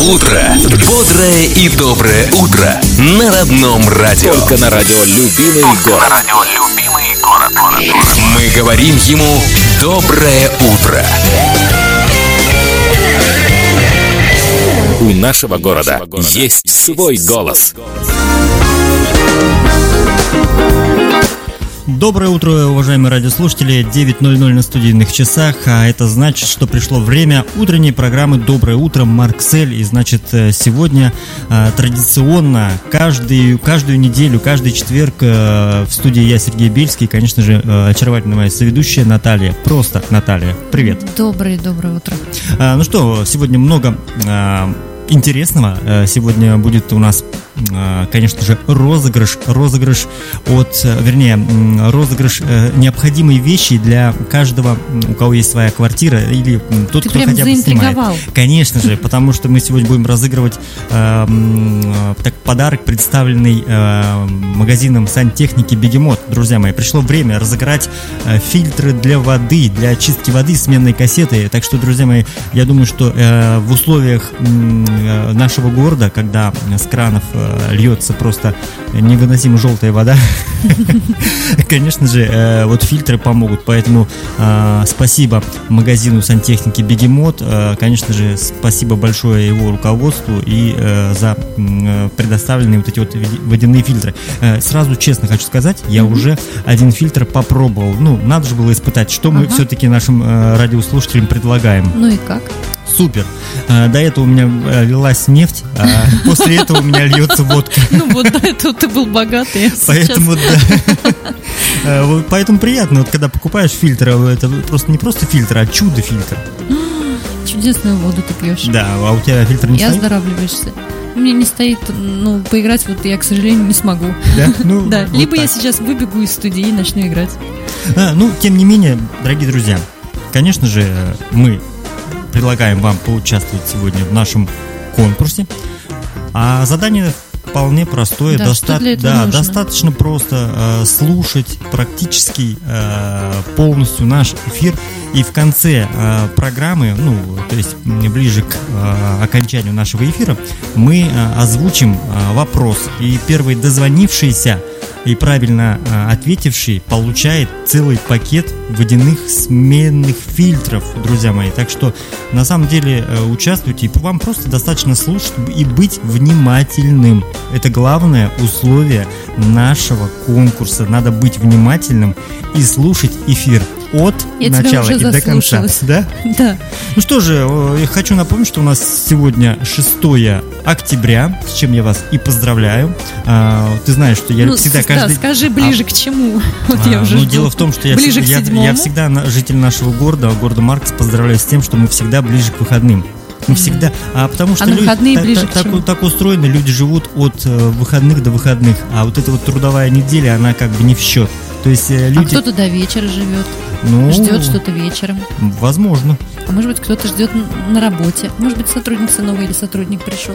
Утро. Бодрое и доброе утро. На родном радио. Только на радио «Любимый город». радио «Любимый город». Мы говорим ему «Доброе утро». У нашего города есть свой голос. Доброе утро, уважаемые радиослушатели. 9.00 на студийных часах, а это значит, что пришло время утренней программы «Доброе утро» Марксель. И значит, э, сегодня э, традиционно каждую, каждую неделю, каждый четверг э, в студии я, Сергей Бельский, и, конечно же, очаровательная моя соведущая Наталья. Просто Наталья. Привет. Доброе, доброе утро. А, ну что, сегодня много а, интересного. Э, Сегодня будет у нас, а, конечно же, розыгрыш, розыгрыш от, э, вернее, розыгрыш э, необходимой вещи для каждого, у кого есть своя квартира или тот, Ты кто хотя бы снимает. Конечно же, потому что мы сегодня будем разыгрывать э, э, так, подарок, представленный э, магазином сантехники Бегемот. Друзья мои, пришло время разыграть э, фильтры для воды, для очистки воды, сменной кассеты. Так что, друзья мои, я думаю, что э, в условиях э, нашего города, когда с кранов э, льется просто невыносимо желтая вода, конечно же, э, вот фильтры помогут. Поэтому э, спасибо магазину сантехники Бегемот. Э, Конечно же, спасибо большое его руководству и э, за э, предоставленные вот эти вот водяные фильтры. Э, Сразу честно хочу сказать, я уже один фильтр попробовал. Ну, надо же было испытать, что мы все-таки нашим э, радиослушателям предлагаем. Ну и как? Супер. Э, До этого у меня э, лилась нефть, а после этого у меня льется водка. Ну вот до этого ты был богатый. а Поэтому, да. Вот Поэтому приятно, вот когда покупаешь фильтр, а это просто не просто фильтр, а чудо-фильтр. Чудесную воду ты пьешь. Да, а у тебя фильтр не И стоит? оздоравливаешься. У меня не стоит, ну, поиграть вот я, к сожалению, не смогу. Да, ну, Да, вот либо я так. сейчас выбегу из студии и начну играть. А, ну, тем не менее, дорогие друзья, конечно же, мы предлагаем вам поучаствовать сегодня в нашем конкурсе. А задание вполне простое, Да, доста- да, нужно? достаточно просто э, слушать практически э, полностью наш эфир. И в конце э, программы, ну, то есть ближе к э, окончанию нашего эфира, мы э, озвучим э, вопрос. И первый дозвонившийся и правильно а, ответивший получает целый пакет водяных сменных фильтров, друзья мои. Так что на самом деле э, участвуйте, вам просто достаточно слушать и быть внимательным. Это главное условие нашего конкурса. Надо быть внимательным и слушать эфир от Я начала и до конца. Да? Да. Ну что же, э, я хочу напомнить, что у нас сегодня 6 октября, с чем я вас и поздравляю. А, Ты знаешь, что я ну, всегда каждый... да, скажи ближе к чему. Вот я А, уже ну, жду. дело в том, что я, ближе всегда, к я, я всегда житель нашего города, города Маркс, поздравляю с тем, что мы всегда ближе к выходным. Мы всегда, а потому что на люди выходные так, ближе к так- так устроены, люди живут от э, выходных до выходных, а вот эта вот трудовая неделя, она как бы не в счет. То есть э, А люди, кто-то до вечера живет, ну, ждет что-то вечером. возможно. А может быть, кто-то ждет на работе. Может быть, сотрудница новая или сотрудник пришел.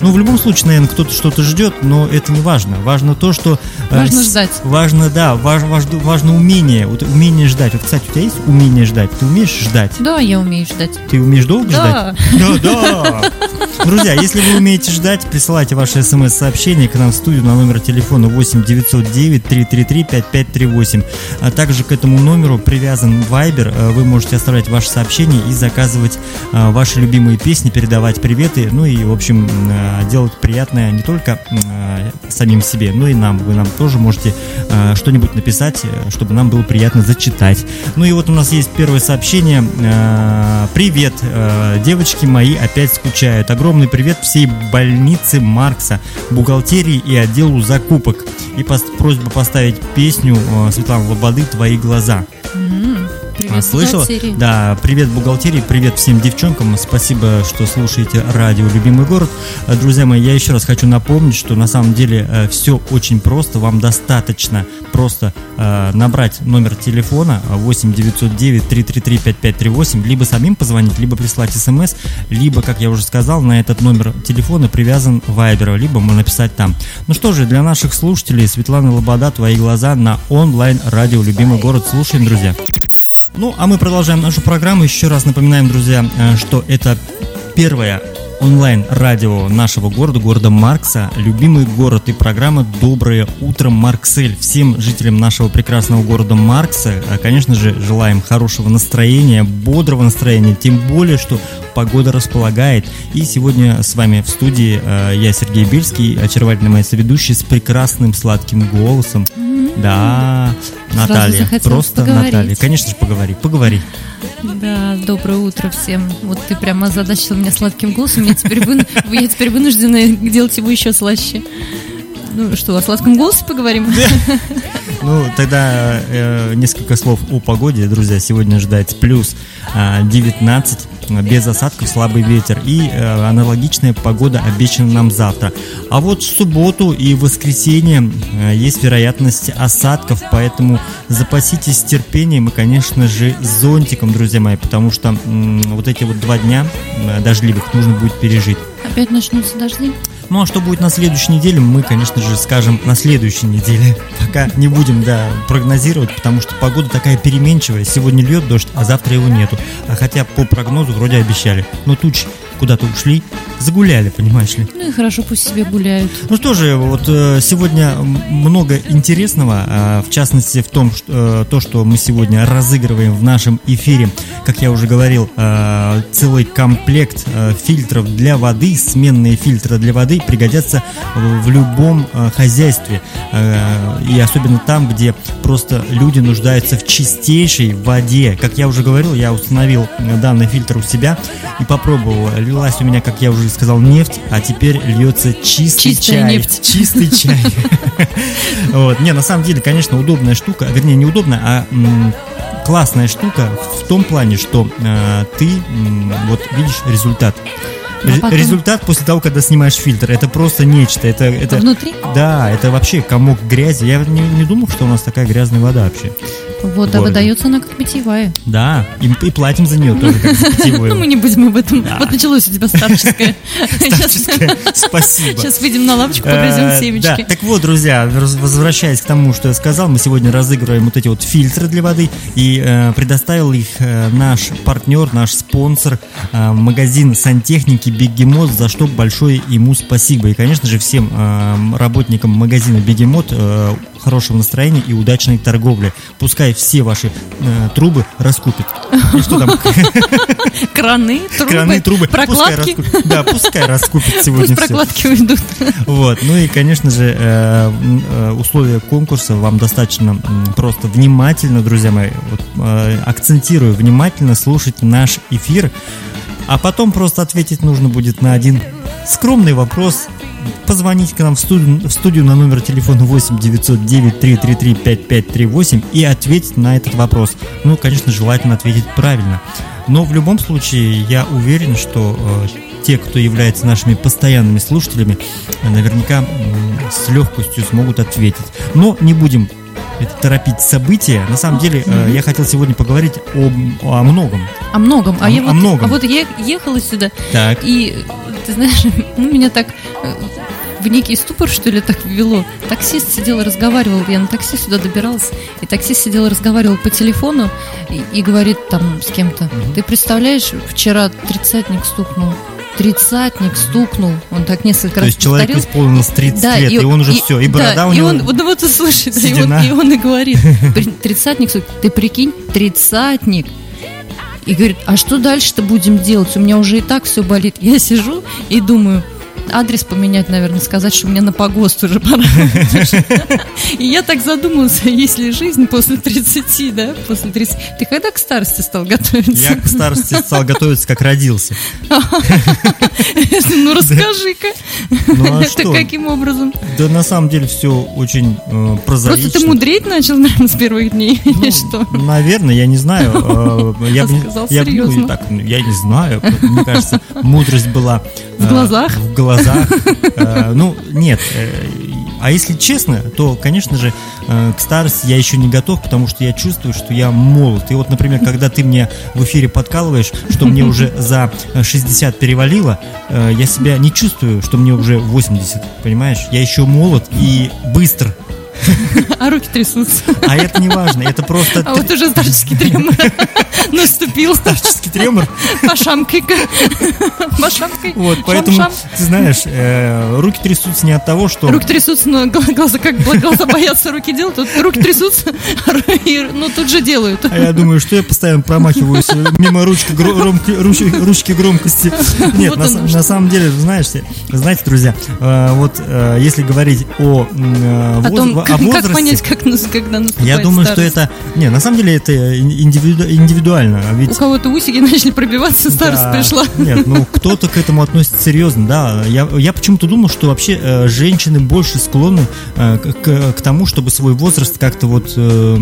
Ну, в любом случае, наверное, кто-то что-то ждет, но это не важно. Важно то, что... э, Важно с- ждать. Важно, да, важ- важно, важно умение. Вот умение ждать. Вот, кстати, у тебя есть умение ждать? Ты умеешь ждать? Да, я умею ждать. Ты умеешь долго Да. ждать? Да, да. Друзья, если вы умеете ждать, присылайте ваши смс-сообщения к нам в студию на номер телефона 8 909 333 5538. А также к этому номеру привязан Viber. Э, Вы можете оставлять ваши сообщения и заказывать э, ваши любимые песни, передавать приветы, ну и, в общем, э, делать приятное не только самим себе, но и нам. Вы нам тоже можете что-нибудь написать, чтобы нам было приятно зачитать. Ну и вот у нас есть первое сообщение. Привет, девочки мои опять скучают. Огромный привет всей больнице Маркса, бухгалтерии и отделу закупок. И пос- просьба поставить песню э, Светланы Лободы «Твои глаза». М, Привет, Слышала? бухгалтерии. Да, привет бухгалтерии, привет всем девчонкам. Спасибо, что слушаете радио «Любимый город». Э, Друзья мои, я еще раз хочу напомнить, что на самом деле все очень просто. Вам достаточно просто э, набрать номер телефона 8 909 333 5538, либо самим позвонить, либо прислать смс, либо, как я уже сказал, на этот номер телефона привязан Вайбер, либо можно написать там. Ну что же, для наших слушателей Светлана Лобода «Твои глаза» на онлайн радио «Любимый город». Слушаем, друзья. Ну, а мы продолжаем нашу программу. Еще раз напоминаем, друзья, э, что это первая онлайн-радио нашего города, города Маркса, любимый город и программа «Доброе утро, Марксель». Всем жителям нашего прекрасного города Маркса, э, конечно же, желаем хорошего настроения, бодрого настроения, тем более, что погода располагает. И сегодня с вами в студии э, я, Сергей Бельский, очаровательный моя соведущая с прекрасным сладким голосом. Да, Наталья, захотелось просто поговорить. Наталья. Конечно же, поговори, поговори. Да, доброе утро всем. Вот ты прямо озадачил меня сладким голосом. Я теперь, вын- я теперь вынуждена делать его еще слаще. Ну что, о сладком голосе поговорим? Ну, тогда э, несколько слов о погоде, друзья. Сегодня ожидается плюс а, 19, а, без осадков, слабый ветер. И э, аналогичная погода обещана нам завтра. А вот в субботу и воскресенье э, есть вероятность осадков, поэтому запаситесь терпением и, конечно же, зонтиком, друзья мои, потому что м, вот эти вот два дня э, дождливых нужно будет пережить. Опять начнутся дожди? Ну а что будет на следующей неделе, мы, конечно же, скажем на следующей неделе. Пока не будем, да, прогнозировать, потому что погода такая переменчивая. Сегодня льет дождь, а завтра его нету. А хотя по прогнозу вроде обещали. Но тучи куда-то ушли, загуляли, понимаешь ли. Ну и хорошо, пусть себе гуляют. Ну что же, вот э, сегодня много интересного, а, в частности в том, что, э, то, что мы сегодня разыгрываем в нашем эфире, как я уже говорил, э, целый комплект э, фильтров для воды, сменные фильтры для воды пригодятся в, любом э, хозяйстве, и особенно там, где просто люди нуждаются в чистейшей воде. Как я уже говорил, я установил данный фильтр у себя и попробовал. Лилась у меня, как я уже сказал, нефть, а теперь льется чистый Чистая чай. нефть. Чистый чай. Вот. Не, на самом деле, конечно, удобная штука, вернее, не удобная, а классная штука в том плане, что э, ты м, вот видишь результат. А Ре- потом- Результат после того, когда снимаешь фильтр, это просто нечто. Это, это, Внутри? да, это вообще комок грязи. Я не, не думал, что у нас такая грязная вода вообще. Вот, а выдается она как питьевая. Да, и, и платим за нее тоже как за питьевую. Ну, мы не будем об этом. Да. Вот началось у тебя старческое. Старческое. Спасибо. Сейчас выйдем на лавочку, погрызем Э, Да, семечки. так вот, друзья, возвращаясь к тому, что я сказал, мы сегодня разыгрываем вот эти вот фильтры для воды и э, предоставил их э, наш партнер, наш спонсор, э, магазин сантехники Бегемот, за что большое ему спасибо. И, конечно же, всем э, работникам магазина Бегемот э, хорошего настроения и удачной торговли. Пускай все ваши э, трубы раскупят. И что там? Краны, трубы, Краны, трубы. Пускай прокладки. раскупят. Да, пускай раскупят сегодня Пусть все. прокладки уйдут. Вот, ну и, конечно же, э, э, условия конкурса вам достаточно просто внимательно, друзья мои, вот, э, акцентирую, внимательно слушать наш эфир, а потом просто ответить нужно будет на один скромный вопрос. Позвонить к нам в студию, в студию на номер телефона 8 909 333 5538 и ответить на этот вопрос. Ну, конечно, желательно ответить правильно. Но в любом случае, я уверен, что э, те, кто является нашими постоянными слушателями, э, наверняка м, с легкостью смогут ответить. Но не будем это торопить события. На самом деле, э, я хотел сегодня поговорить о, о многом. О многом. А, О- я о вот, многом. а вот я ехала сюда, Так. и, э, ты знаешь, ну, меня так э, в некий ступор, что ли, так ввело. Таксист сидел и разговаривал, я на такси сюда добиралась, и таксист сидел и разговаривал по телефону и, и говорит там с кем-то, ты представляешь, вчера тридцатник стукнул, тридцатник стукнул, он так несколько То раз есть человеку повторил. исполнилось 30 лет, и, он уже все, и борода да, у и него... он, вот, ну вот слушай, да, и, он, и он и говорит, «При- тридцатник, ты прикинь, тридцатник. И говорит, а что дальше-то будем делать? У меня уже и так все болит. Я сижу и думаю, адрес поменять, наверное, сказать, что мне на погост уже пора. И я так задумалась, а есть ли жизнь после 30, да? После 30. Ты когда к старости стал готовиться? Я к старости стал готовиться, как родился. Ну, расскажи-ка. Ну а Это каким образом? Да на самом деле все очень э, прозаично. Просто ты мудреть начал, наверное, с первых дней, или Ну, что? Наверное, я не знаю. э, Я, Сказал серьезно. я не знаю. Мне кажется, мудрость была... В э, глазах? В глазах. Э, Ну, нет. э, А если честно, то, конечно же, э, к старости я еще не готов, потому что я чувствую, что я молод. И вот, например, когда ты мне в эфире подкалываешь, что мне уже за э, 60 перевалило, я себя не чувствую, что мне уже 80, понимаешь? Я еще молод и быстр. А руки трясутся. А это не важно, это просто А вот уже старческий тремор наступил. старческий тремор. Пошамкой-ка. Пошамкой. Вот, поэтому, ты знаешь, э, руки трясутся не от того, что... Руки трясутся, но гла- глаза как глаза боятся руки делать. Тут руки трясутся, и, ну тут же делают. А я думаю, что я постоянно промахиваюсь мимо ручки, ручки, громкости. Нет, на, самом деле, знаешь, знаете, друзья, э, вот э, если говорить о, О воз- том, о как, как возрасте, понять, как, нас- когда наступает я думаю, что старость. это... Не, на самом деле это индивиду- индивидуально. а Ведь У кого-то усики начали пробиваться, старость Да. пришла. Нет, ну кто-то к этому относится серьезно, да. Я, я почему-то думал, что вообще э, женщины больше склонны э, к, к- тому, чтобы свой возраст как-то вот э,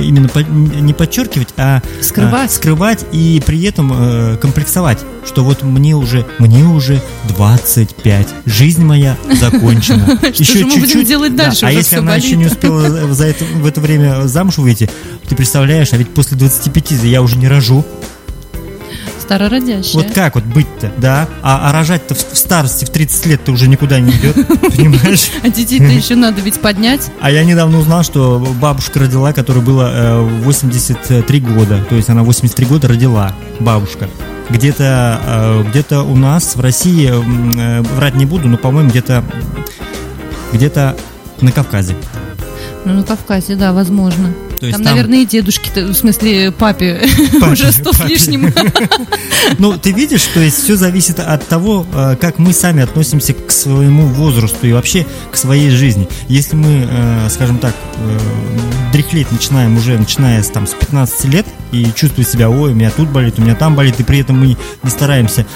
именно по- не подчеркивать, а э, Скрывать. скрывать и при этом э, комплексовать, что вот мне уже мне уже 25, жизнь моя закончена. Что же мы будем делать Да, дальше? А если она еще не болит. успела за это, в это время замуж выйти, ты представляешь, а ведь после 25 я уже не рожу. Старородящая. Вот как вот быть-то, да? А, а рожать-то в, в старости, в 30 лет-то уже никуда не идет, понимаешь? А детей-то еще надо ведь поднять. А я недавно узнал, что бабушка родила, которой было э, 83 года. То есть она 83 года родила, бабушка. Где-то э, где-то у нас в России, э, врать не буду, но, по-моему, где-то где-то на Кавказе. Ну, на Кавказе, да, возможно. То есть там, там- наверное, и дедушки-то, в смысле, папе, Папе, уже сто с лишним. Ну, ты видишь, то есть все зависит от того, э, как мы сами относимся к своему возрасту и вообще к своей жизни. Если мы, э, скажем так, э, дряхлеть начинаем уже, начиная с, там, с 15 лет, и чувствовать себя, ой, у меня тут болит, у меня там болит, и при этом мы не стараемся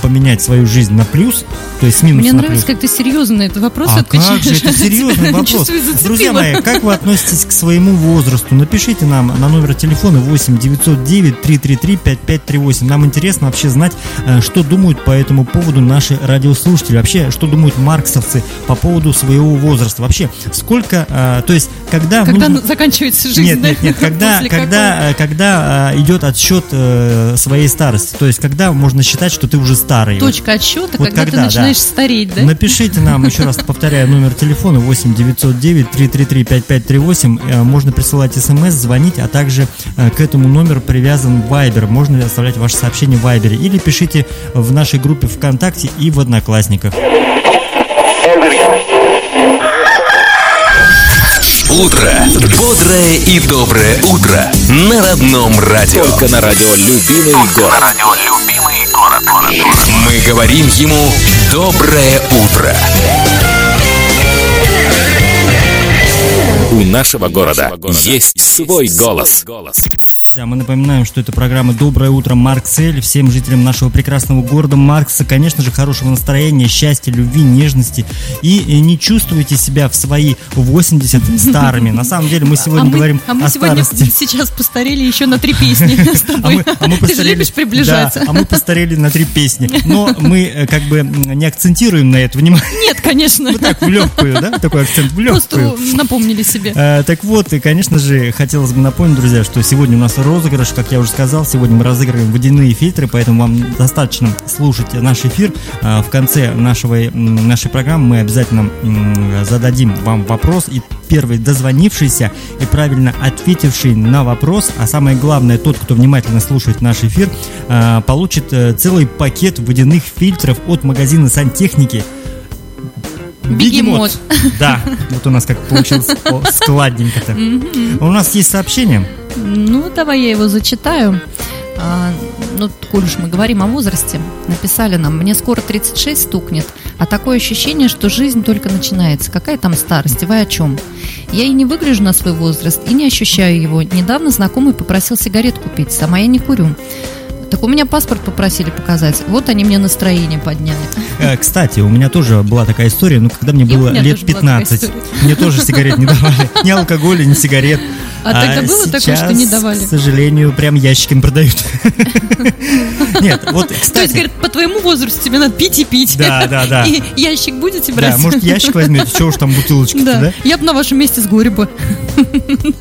поменять свою жизнь на плюс, то есть с минуса Мне на нравится, плюс. как ты серьезно на этот вопрос А отвечаешь. как же, это серьезный вопрос. Друзья мои, как вы относитесь к своему возрасту? Напишите нам на номер телефона 8 909 333 5538. Нам интересно вообще знать, э, что думают по этому поводу наши радиослушатели. Вообще, что думают марксовцы по поводу своего возраста. Вообще, сколько, э, то есть, когда... Когда нужно- заканчивается жизнь, нет, да? нет, нет, когда, После когда, э, когда э, идет отсчет э, своей старости, то есть когда можно считать, что ты уже старый. Точка отсчета, Вот когда, когда, ты да. начинаешь стареть, да? Напишите нам, еще раз повторяю, номер телефона 8 909 333 5538. Э, Можно присылать смс, звонить, а также э, к этому номеру привязан Viber. Можно оставлять ваши сообщения в Viber. Или пишите в нашей группе ВКонтакте и в Одноклассниках. Утро. Бодрое и доброе утро. На родном радио. Только на радио «Любимый город». радио «Любимый город». Мы говорим ему «Доброе утро». У нашего города есть свой голос. Друзья, мы напоминаем, что это программа «Доброе утро, Марксель». Всем жителям нашего прекрасного города Маркса, конечно же, хорошего настроения, счастья, любви, нежности. И не чувствуйте себя в свои 80 старыми. На самом деле мы сегодня а мы, говорим а мы о сегодня старости. сейчас постарели еще на три песни А мы, а мы Ты же любишь приближаться. Да, а мы постарели на три песни. Но мы э, как бы не акцентируем на это внимание. Нет, конечно. Вот так, в легкую, да? Такой акцент в Просто легкую. напомнили себе. Э, так вот, и, конечно же, хотелось бы напомнить, друзья, что сегодня у нас розыгрыш, как я уже сказал, сегодня мы разыгрываем водяные фильтры, поэтому вам достаточно слушать наш эфир. Э, в конце нашего, нашей программы мы обязательно зададим вам вопрос, и первый дозвонившийся и правильно ответивший на вопрос, а самое главное, тот, кто внимательно слушает наш эфир, э, получит э, целый пакет водяных фильтров от магазина сантехники Бегемот. Да, вот у нас как получилось складненько-то. У нас есть сообщение. Ну, давай я его зачитаю. А, ну, коль уж мы говорим о возрасте, написали нам, мне скоро 36 стукнет, а такое ощущение, что жизнь только начинается. Какая там старость? Вы о чем? Я и не выгляжу на свой возраст, и не ощущаю его. Недавно знакомый попросил сигарет купить, сама я не курю. Так у меня паспорт попросили показать. Вот они мне настроение подняли. Э, Кстати, у меня тоже была такая история, ну, когда мне И было лет тоже была такая 15, история. мне тоже сигарет не давали. Ни алкоголя, ни сигарет. А тогда было такое, что не сейчас, давали? к сожалению, прям ящиками продают. Нет, вот, То есть, кстати, говорят, по твоему возрасту тебе надо пить и пить. Да, да, да. И ящик будете брать? да, может, ящик возьмете, что уж там бутылочки Да. да? Я бы на вашем месте с горя бы.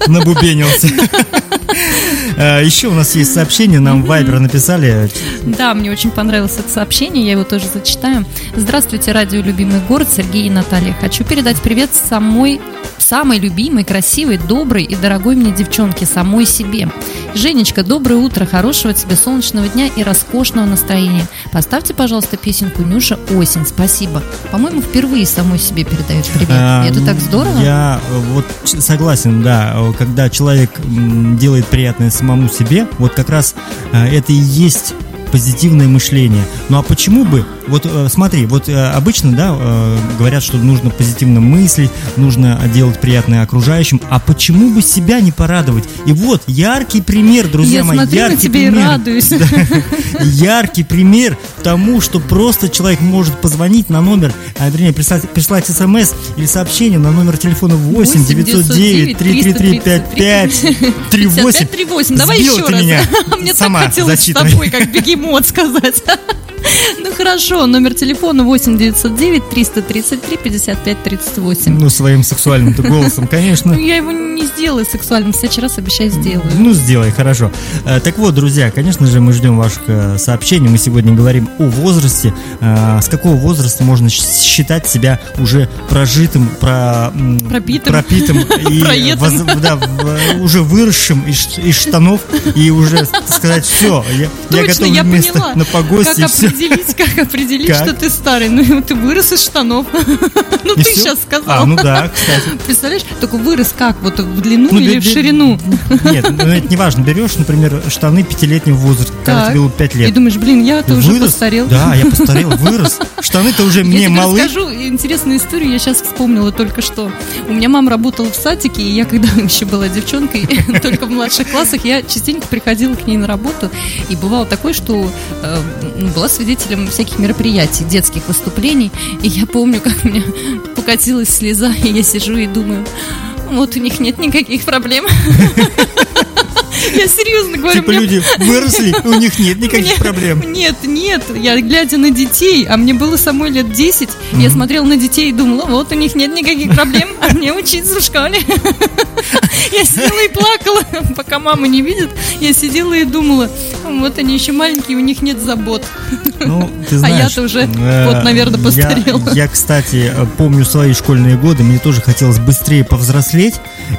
Набубенился. Э, Еще у нас есть сообщение, нам в Viber написали. Да, мне очень понравилось это сообщение, я его тоже зачитаю. Здравствуйте, радио «Любимый город», Сергей и Наталья. Хочу передать привет самой, самой любимой, красивой, доброй и дорогой мне девчонке, самой себе. Женечка, доброе утро, хорошего тебе солнечного дня и роскошного настроения. Поставьте, пожалуйста, песенку Нюша «Осень». Спасибо. По-моему, впервые самой себе передают привет. А, это так здорово. Я э, вот согласен, да, когда человек делает приятное самому себе, вот как раз э, это и есть позитивное мышление. Ну а почему бы? Вот э, смотри, вот э, обычно, да, э, говорят, что нужно позитивно мыслить, нужно делать приятное окружающим. А почему бы себя не порадовать? И вот яркий пример, друзья я мои, смотрю на яркий тебя и пример. радуюсь. яркий пример тому, что просто человек может позвонить на номер, а, вернее, прислать, прислать смс или сообщение на номер телефона 8 909 333 55 38. 38. Давай еще раз. Мне так хотелось с тобой, как бегемот сказать. Ну хорошо, номер телефона 8 909 333 55 38. Ну, своим сексуальным голосом, конечно. Ну, я его не сделаю сексуальным, в следующий раз обещаю сделаю. Ну, сделай, хорошо. Э, Так вот, друзья, конечно же, мы ждем ваших э, сообщений. Мы сегодня говорим о возрасте. Э, С какого возраста можно считать себя уже прожитым, про, Пропитым. пропитым и воз- да, уже выросшим из, из штанов и уже сказать, все, я, я Точно, готов я вместо поняла. на погосте Как все. Определить, как определить, Как? что ты старый? Ну, ты вырос из штанов. Ну, И ты сейчас А, сказал. ну да, кстати. Представляешь, только вырос как? Вот в длину Ну, или в ширину? Нет, ну это не важно. Берешь, например, штаны пятилетнего возраста, когда Так. тебе было 5 И лет. думаешь, блин, я-то уже Вырос? постарел. Да, я постарел, вырос. Штаны-то уже Я мне малы. расскажу интересную историю, я сейчас вспомнила только что. У меня мама работала в садике, и я когда еще была девчонкой, только в младших классах, я частенько приходила к ней на работу, и бывало такое, что э, ну, свидетелем всяких мероприятий, детских выступлений, и я помню, как у меня покатилась слеза, и я сижу и думаю, вот у них нет никаких проблем. Я серьезно говорю, Типа мне люди выросли, у них нет никаких мне- проблем. Нет, нет, я глядя на детей, а мне было самой лет 10, я смотрела на детей и думала, вот у них нет никаких проблем, а мне учиться в школе. Я сидела и плакала, пока мама не видит. Я сидела и думала, вот они еще маленькие, у них нет забот. Ну, ты А знаешь, я-то уже, э, вот, наверное, я- постарела. Я, кстати, э, помню свои школьные годы, мне тоже хотелось быстрее повзрослеть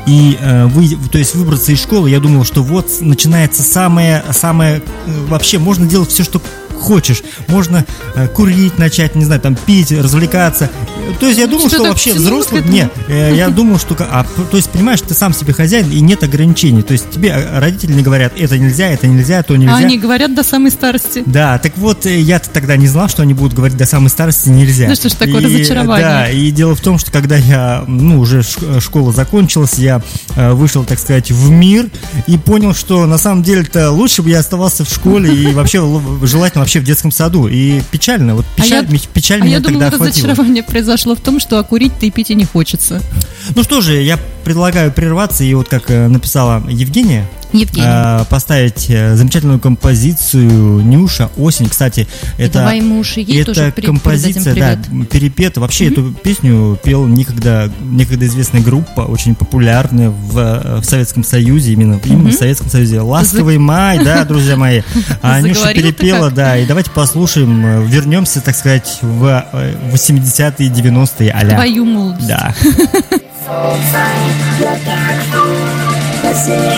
и э, вы, то есть выбраться из школы. Я думал, что вот начинается самое, самое, э, вообще можно делать все, что хочешь. Можно э, курить начать, не знаю, там пить, развлекаться. То есть я думал, что что вообще взрослый... Нет, э, я думал, что... А, то есть, понимаешь, ты сам себе хозяин, и нет ограничений. То есть тебе э, родители не говорят, это нельзя, это нельзя, то нельзя. А они говорят до самой старости. Да, так вот, э, я-то тогда не знал, что они будут говорить до самой старости нельзя. Ну что ж такое И, разочарование. Да, и дело в том, что когда я, ну, уже школа закончилась, я э, вышел, так сказать, в мир и понял, что на самом деле-то лучше бы я оставался в школе и вообще желательно вообще в детском саду. И печально, вот А печаль, я- ме- печаль А меня я думала, тогда охватила. разочарование произошло в том, что окурить-то и пить и не хочется. Ну что же, я предлагаю прерваться и вот как э, написала Евгения, Евгений. э, поставить э, замечательную композицию Нюша «Осень». Кстати, это... Давай мы уж и ей Это тоже композиция, да, перепета. Вообще эту песню пел некогда, некогда известная группа, очень популярная в, э, в Советском Союзе, именно, именно в Советском Союзе. «Ласковый май», да, друзья мои. А Нюша перепела, да, и давайте послушаем, э, вернемся, так сказать, в э, 80-е, 90-е, а Твою молодость. Да. Você me